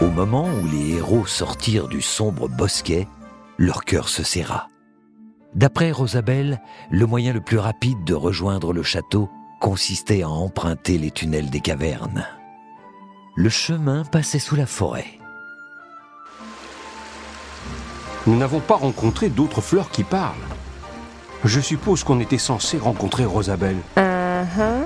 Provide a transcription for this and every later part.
Au moment où les héros sortirent du sombre bosquet, leur cœur se serra. D'après Rosabelle, le moyen le plus rapide de rejoindre le château consistait à emprunter les tunnels des cavernes. Le chemin passait sous la forêt. Nous n'avons pas rencontré d'autres fleurs qui parlent. Je suppose qu'on était censé rencontrer Rosabelle. Uh-huh.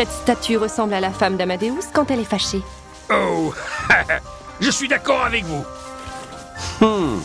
Cette statue ressemble à la femme d'Amadeus quand elle est fâchée. Oh Je suis d'accord avec vous Hmm.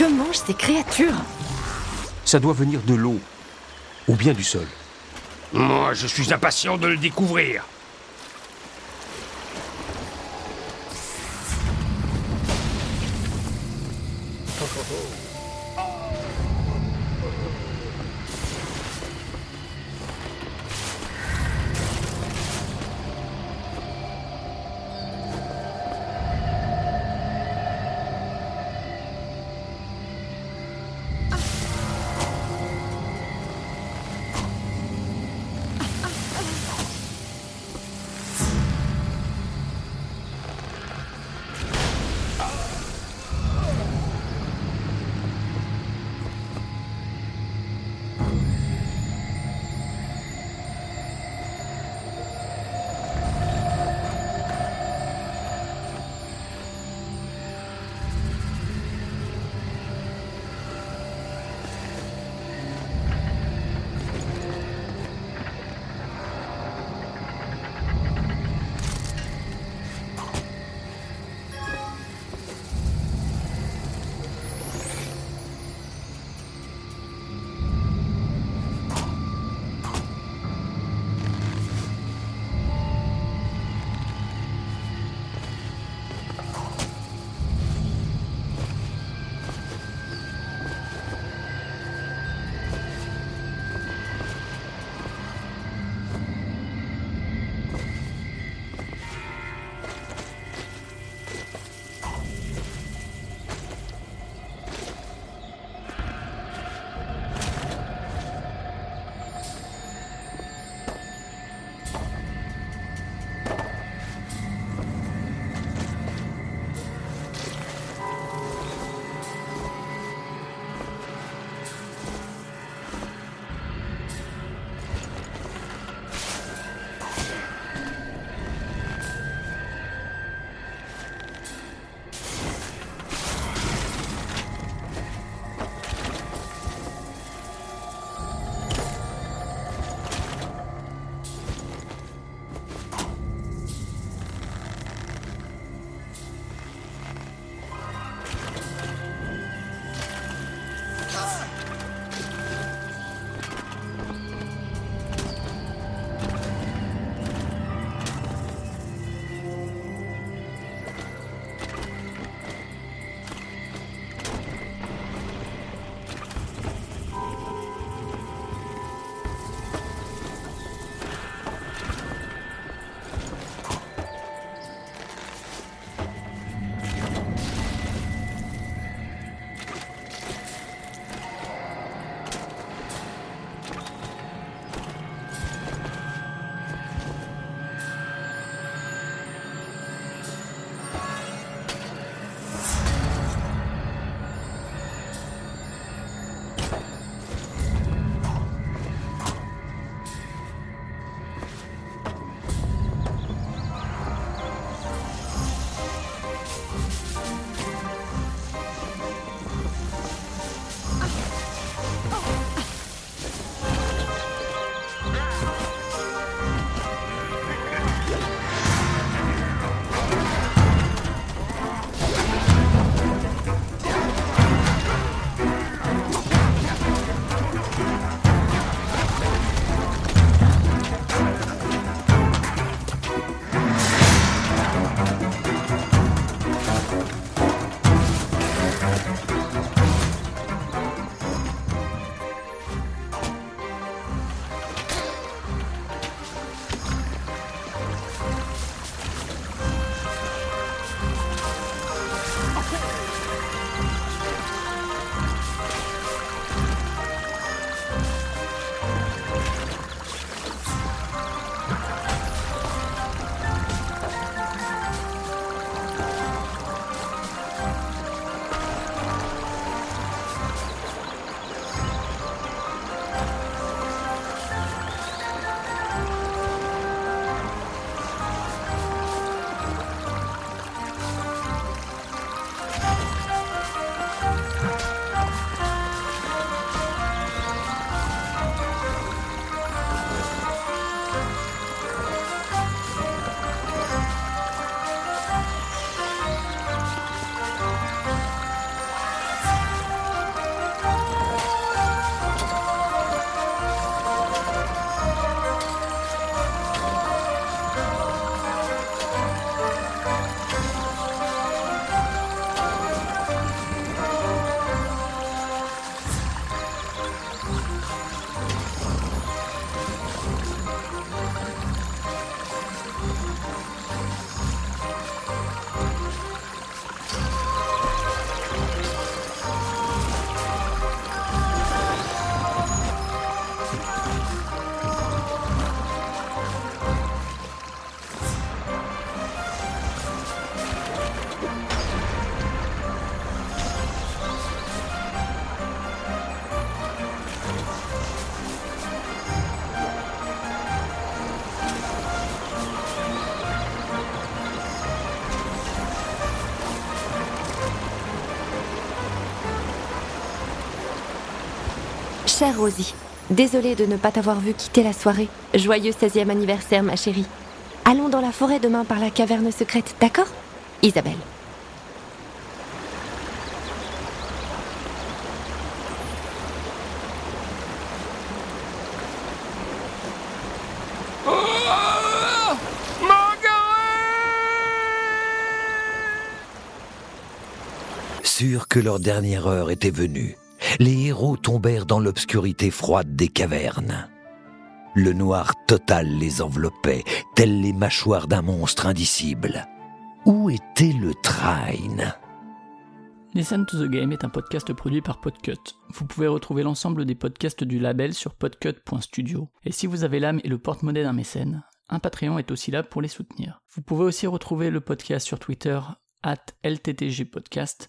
que mangent ces créatures Ça doit venir de l'eau, ou bien du sol. Moi, je suis impatient de le découvrir. Oh, oh, oh. Chère Rosie, désolée de ne pas t'avoir vu quitter la soirée. Joyeux 16e anniversaire, ma chérie. Allons dans la forêt demain par la caverne secrète, d'accord? Isabelle. Sûrs que leur dernière heure était venue, les héros tombèrent dans l'obscurité froide des cavernes. Le noir total les enveloppait, tels les mâchoires d'un monstre indicible. Où était le train? Listen to the Game est un podcast produit par Podcut. Vous pouvez retrouver l'ensemble des podcasts du label sur podcut.studio. Et si vous avez l'âme et le porte-monnaie d'un mécène, un Patreon est aussi là pour les soutenir. Vous pouvez aussi retrouver le podcast sur Twitter, at LTTG Podcast,